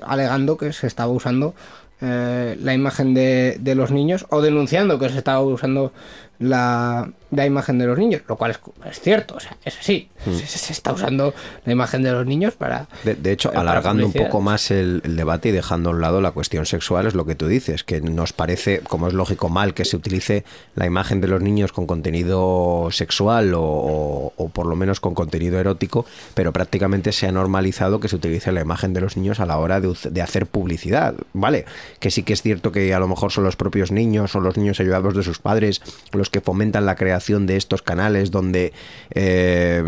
alegando que se estaba usando la imagen de, de los niños o denunciando que se estaba usando la, la imagen de los niños, lo cual es, es cierto, o sea, es así, se, se está usando la imagen de los niños para... De, de hecho, para alargando un poco más el, el debate y dejando a un lado la cuestión sexual, es lo que tú dices, que nos parece, como es lógico, mal que se utilice la imagen de los niños con contenido sexual o, o- o por lo menos con contenido erótico, pero prácticamente se ha normalizado que se utilice la imagen de los niños a la hora de hacer publicidad, ¿vale? Que sí que es cierto que a lo mejor son los propios niños o los niños ayudados de sus padres los que fomentan la creación de estos canales donde eh,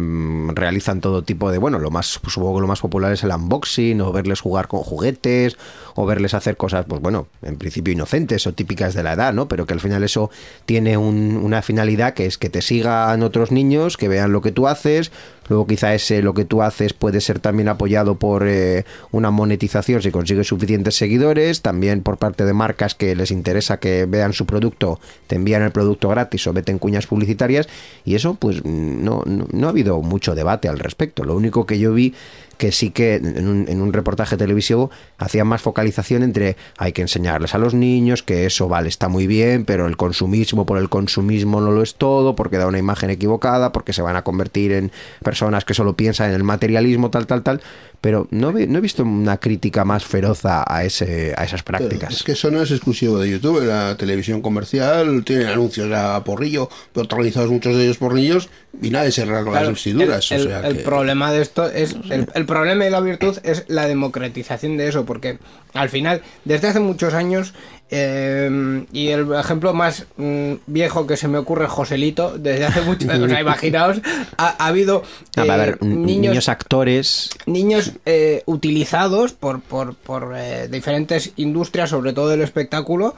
realizan todo tipo de, bueno, lo más, supongo que lo más popular es el unboxing o verles jugar con juguetes o verles hacer cosas, pues bueno, en principio inocentes o típicas de la edad, ¿no? Pero que al final eso tiene un- una finalidad que es que te sigan otros niños, que vean lo que tú haces, Luego quizá ese lo que tú haces puede ser también apoyado por eh, una monetización si consigues suficientes seguidores, también por parte de marcas que les interesa que vean su producto, te envían el producto gratis o meten cuñas publicitarias y eso pues no, no, no ha habido mucho debate al respecto. Lo único que yo vi que sí que en un, en un reportaje televisivo hacían más focalización entre hay que enseñarles a los niños que eso vale, está muy bien, pero el consumismo por el consumismo no lo es todo, porque da una imagen equivocada, porque se van a convertir en personas que solo piensan en el materialismo, tal, tal, tal, pero no, no he visto una crítica más feroz a, ese, a esas prácticas. Es que eso no es exclusivo de YouTube. La televisión comercial tiene anuncios a porrillo, protagonizados muchos de ellos por niños, y nadie se rasga Claro, las vestiduras. El, o el- sea el que- problema de esto es. El, el problema y la virtud es la democratización de eso, porque al final, desde hace muchos años, eh, y el ejemplo más mm, viejo que se me ocurre es Joselito, desde hace mucho o sea, imaginaos, ha, ha habido a eh, ver, niños, niños actores niños eh, utilizados por, por, por eh, diferentes industrias, sobre todo del espectáculo,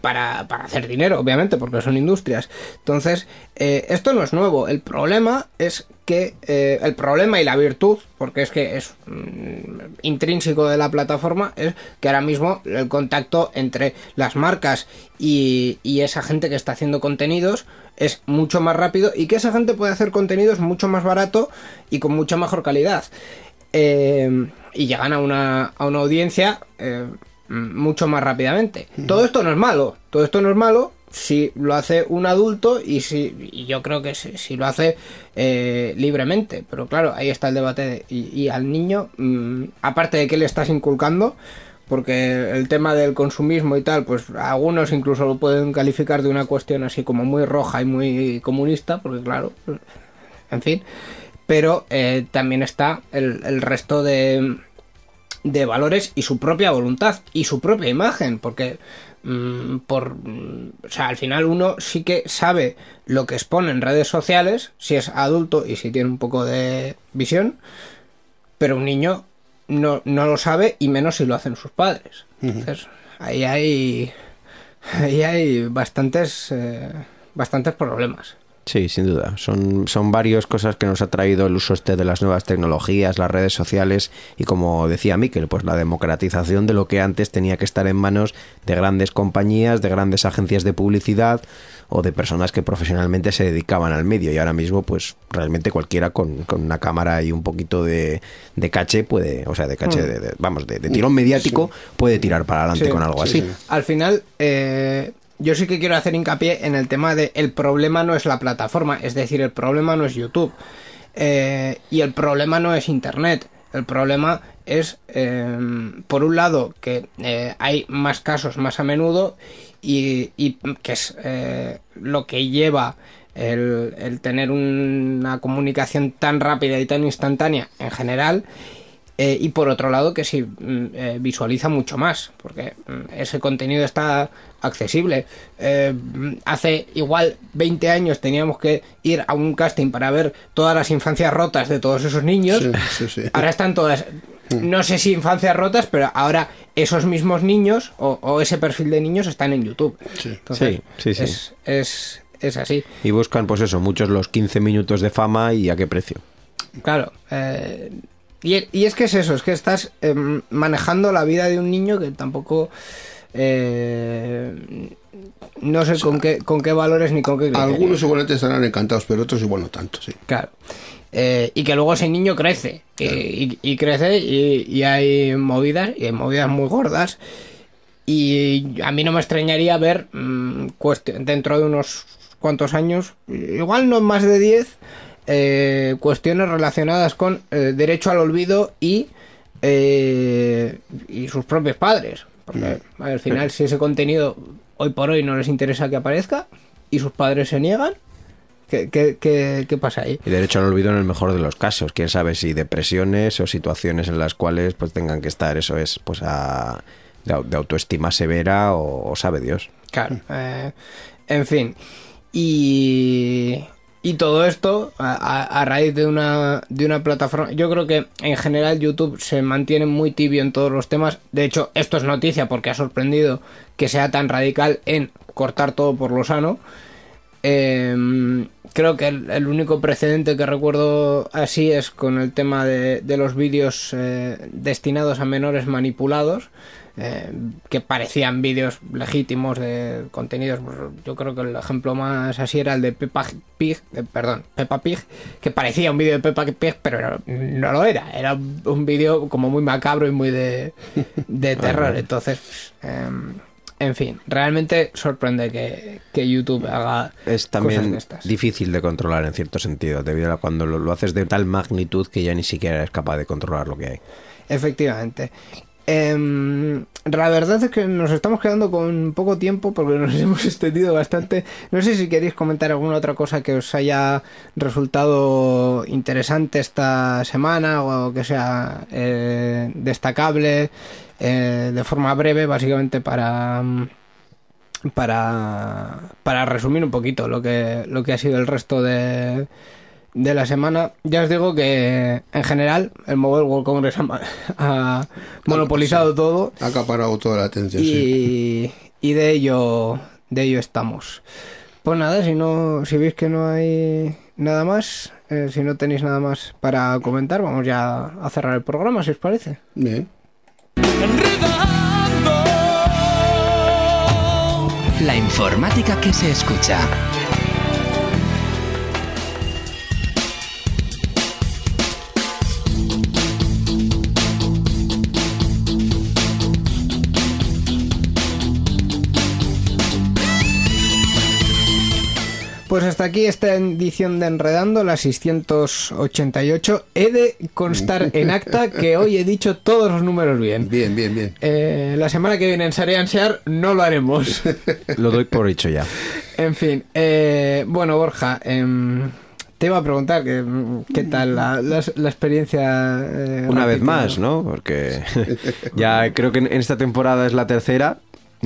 para, para hacer dinero, obviamente, porque son industrias. Entonces, esto no es nuevo. El problema es que el problema y la virtud, porque es que es mm, intrínseco de la plataforma, es que ahora mismo el contacto entre las marcas y, y esa gente que está haciendo contenidos es mucho más rápido y que esa gente puede hacer contenidos mucho más barato y con mucha mejor calidad. Eh, y llegan a una, a una audiencia eh, mucho más rápidamente. Todo esto no es malo, todo esto no es malo si lo hace un adulto y si y yo creo que si, si lo hace eh, libremente. Pero claro, ahí está el debate. de- y, al niño, mm, aparte de que le estás inculcando, porque el tema del consumismo y tal, pues algunos incluso lo pueden calificar de una cuestión así como muy roja y muy comunista, porque claro, en fin. Pero eh, también está el, el resto de, de valores y su propia voluntad y su propia imagen, porque mm, por o sea, al final uno sí que sabe lo que expone en redes sociales, si es adulto y si tiene un poco de visión, pero un niño no, no lo sabe y menos si lo hacen sus padres. Entonces, ahí hay ahí hay bastantes eh, bastantes problemas. Sí, sin duda. Son, son varias cosas que nos ha traído el uso este de las nuevas tecnologías, las redes sociales y como decía Miquel, pues la democratización de lo que antes tenía que estar en manos de grandes compañías, de grandes agencias de publicidad o de personas que profesionalmente se dedicaban al medio y ahora mismo pues realmente cualquiera con, con una cámara y un poquito de, de caché puede, o sea, de caché, de, de- vamos, de, de tirón mediático puede tirar para adelante Sí, con algo sí, así. sí. Al final, eh, yo sí que quiero hacer hincapié en el tema de el problema no es la plataforma, es decir, el problema no es YouTube eh, y el problema no es Internet. El problema es, eh, por un lado, que eh, hay más casos más a menudo y, y que es eh, lo que lleva el, el tener una comunicación tan rápida y tan instantánea en general. Eh, y por otro lado que sí mm, eh, visualiza mucho más, porque mm, ese contenido está accesible. Eh, mm, hace igual 20 años teníamos que ir a un casting para ver todas las infancias rotas de todos esos niños. Sí, sí, sí. Ahora están todas, no sé si infancias rotas, pero ahora esos mismos niños o, o ese perfil de niños están en YouTube. Sí. Entonces, Sí, sí, sí. Es, es, es así. Y buscan pues eso, muchos los 15 minutos de fama y a qué precio. Claro. eh, y, y es que es eso, es que estás em, manejando la vida de un niño que tampoco... eh, no sé con qué, con qué valores ni con qué. Algunos seguramente estarán encantados, pero otros igual no tanto, sí. Claro. Eh, y que luego ese niño crece. y- Y, y crece y, hay movidas, y hay movidas muy gordas. Y a mí no me extrañaría ver mm, cuest- dentro de unos cuantos años, igual no más de 10, eh, cuestiones relacionadas con eh, derecho al olvido y, eh, y sus propios padres. Porque al final, si ese contenido hoy por hoy no les interesa que aparezca y sus padres se niegan, ¿qué, qué, qué- qué pasa ahí? Y derecho al olvido en el mejor de los casos. Quién sabe si depresiones o situaciones en las cuales pues tengan que estar, eso es, pues a, de autoestima severa o, o sabe Dios. Claro. eh, en fin. Y, y todo esto a, raíz de una, de una plataforma. Yo creo que en general YouTube se mantiene muy tibio en todos los temas. De hecho, esto es noticia porque ha sorprendido que sea tan radical en cortar todo por lo sano. Eh, creo que el, único precedente que recuerdo así es con el tema de, de los vídeos eh, destinados a menores manipulados, eh, que parecían vídeos legítimos de contenidos. Yo creo que el ejemplo más así era el de Peppa Pig, eh, perdón, Peppa Pig, que parecía un vídeo de Peppa Pig, pero no, lo era. Era un vídeo como muy macabro y muy de, de terror. Entonces, em, en fin, realmente sorprende que, que YouTube haga Es cosas también de estas. difícil de controlar en cierto sentido, debido a cuando lo, lo haces de tal magnitud que ya ni siquiera eres capaz de controlar lo que hay. Efectivamente. Em, la verdad es que nos estamos quedando con poco tiempo porque nos hemos extendido bastante. No sé si queréis comentar alguna otra cosa que os haya resultado interesante esta semana o que sea eh, destacable eh, de forma breve, básicamente para para para resumir un poquito lo que lo que ha sido el resto de de la semana. Ya os digo que en general el Mobile World Congress ha, monopolizado todo Ha acaparado toda la atención, sí. y, y de ello de ello estamos. Pues nada, si no si veis que no hay nada más, eh, si no tenéis nada más para comentar, vamos ya a cerrar el programa, si os parece. Bien. La informática que se escucha. Pues hasta aquí esta edición de Enredando, la 688. He de constar en acta que hoy he dicho todos los números bien. Bien, bien, bien. Eh, la semana que viene en Sarean Sear no lo haremos. Lo doy por hecho ya. en fin, eh, bueno, Borja, em, Te iba a preguntar que, qué tal la, la- la experiencia. eh, Una vez más, ¿no? Porque ya creo que en esta temporada es la tercera.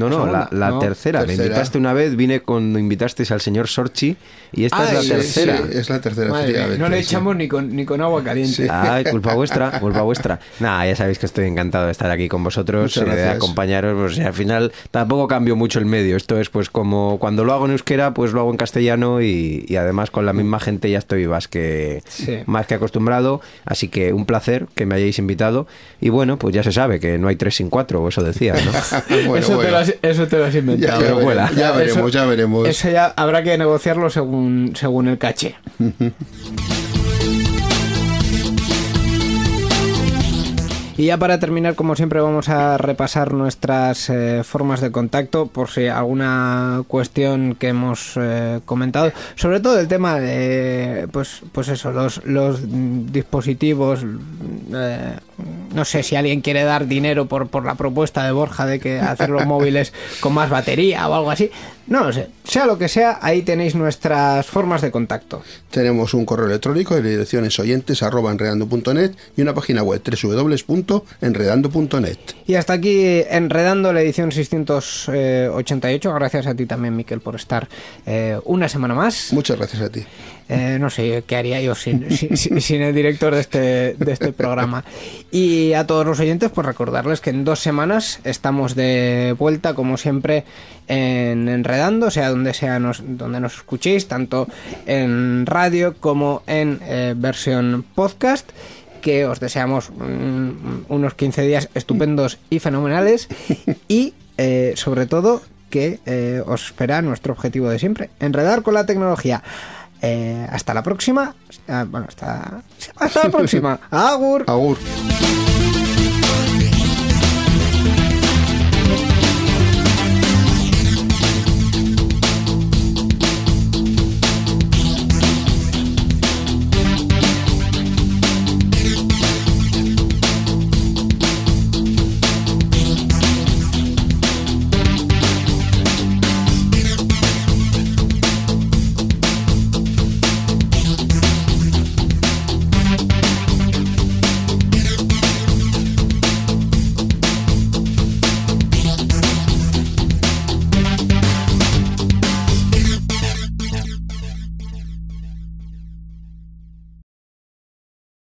No, no, la, la no. tercera. Me Tercera. invitaste una vez, vine cuando invitasteis al señor Sorchi y esta Ah, es la sí, tercera. Sí, es la tercera. Madre no le sí. echamos ni, con, ni con agua caliente. Sí. Ay, culpa vuestra, culpa vuestra. Nada, ya sabéis que estoy encantado de estar aquí con vosotros, eh, de acompañaros. Pues, y al final tampoco cambio mucho el medio. Esto es pues como cuando lo hago en euskera, pues lo hago en castellano y, y además con la misma gente ya estoy más que, Sí. más que acostumbrado. Así que un placer que me hayáis invitado. Y bueno, pues ya se sabe que no hay tres sin cuatro, eso decía, ¿no? Bueno, eso, Te bueno. lo has, eso te lo has inventado. ya pero veremos, vuela. ya veremos, Eso- ya veremos. Eso ya habrá que negociarlo según, según el caché. Y ya para terminar, como siempre, vamos a repasar nuestras eh, formas de contacto por si alguna cuestión que hemos eh, comentado, sobre todo el tema de, pues, pues eso, los, los dispositivos, eh, no sé si alguien quiere dar dinero por, por la propuesta de Borja de que hacer los móviles con más batería o algo así, no lo sé, sea lo que sea, ahí tenéis nuestras formas de contacto. Tenemos un correo electrónico de direcciones oyentes arroba enredando.net y una página web www.enredando.net. Y hasta aquí enredando la edición 688. Gracias a ti también, Miquel, por estar eh, una semana más. Muchas gracias a ti. Eh, no sé qué haría yo sin, sin- sin- sin el director de este, de este programa. Y a todos los oyentes, pues recordarles que en dos semanas estamos de vuelta, como siempre, en Enredando, sea donde sea nos, donde nos escuchéis, tanto en radio como en eh, versión podcast. Que os deseamos mm, unos 15 días estupendos y fenomenales. Y eh, sobre todo, que eh, os espera nuestro objetivo de siempre: enredar con la tecnología. Eh, hasta la próxima. Ah, bueno, hasta, hasta la próxima. Agur. Agur.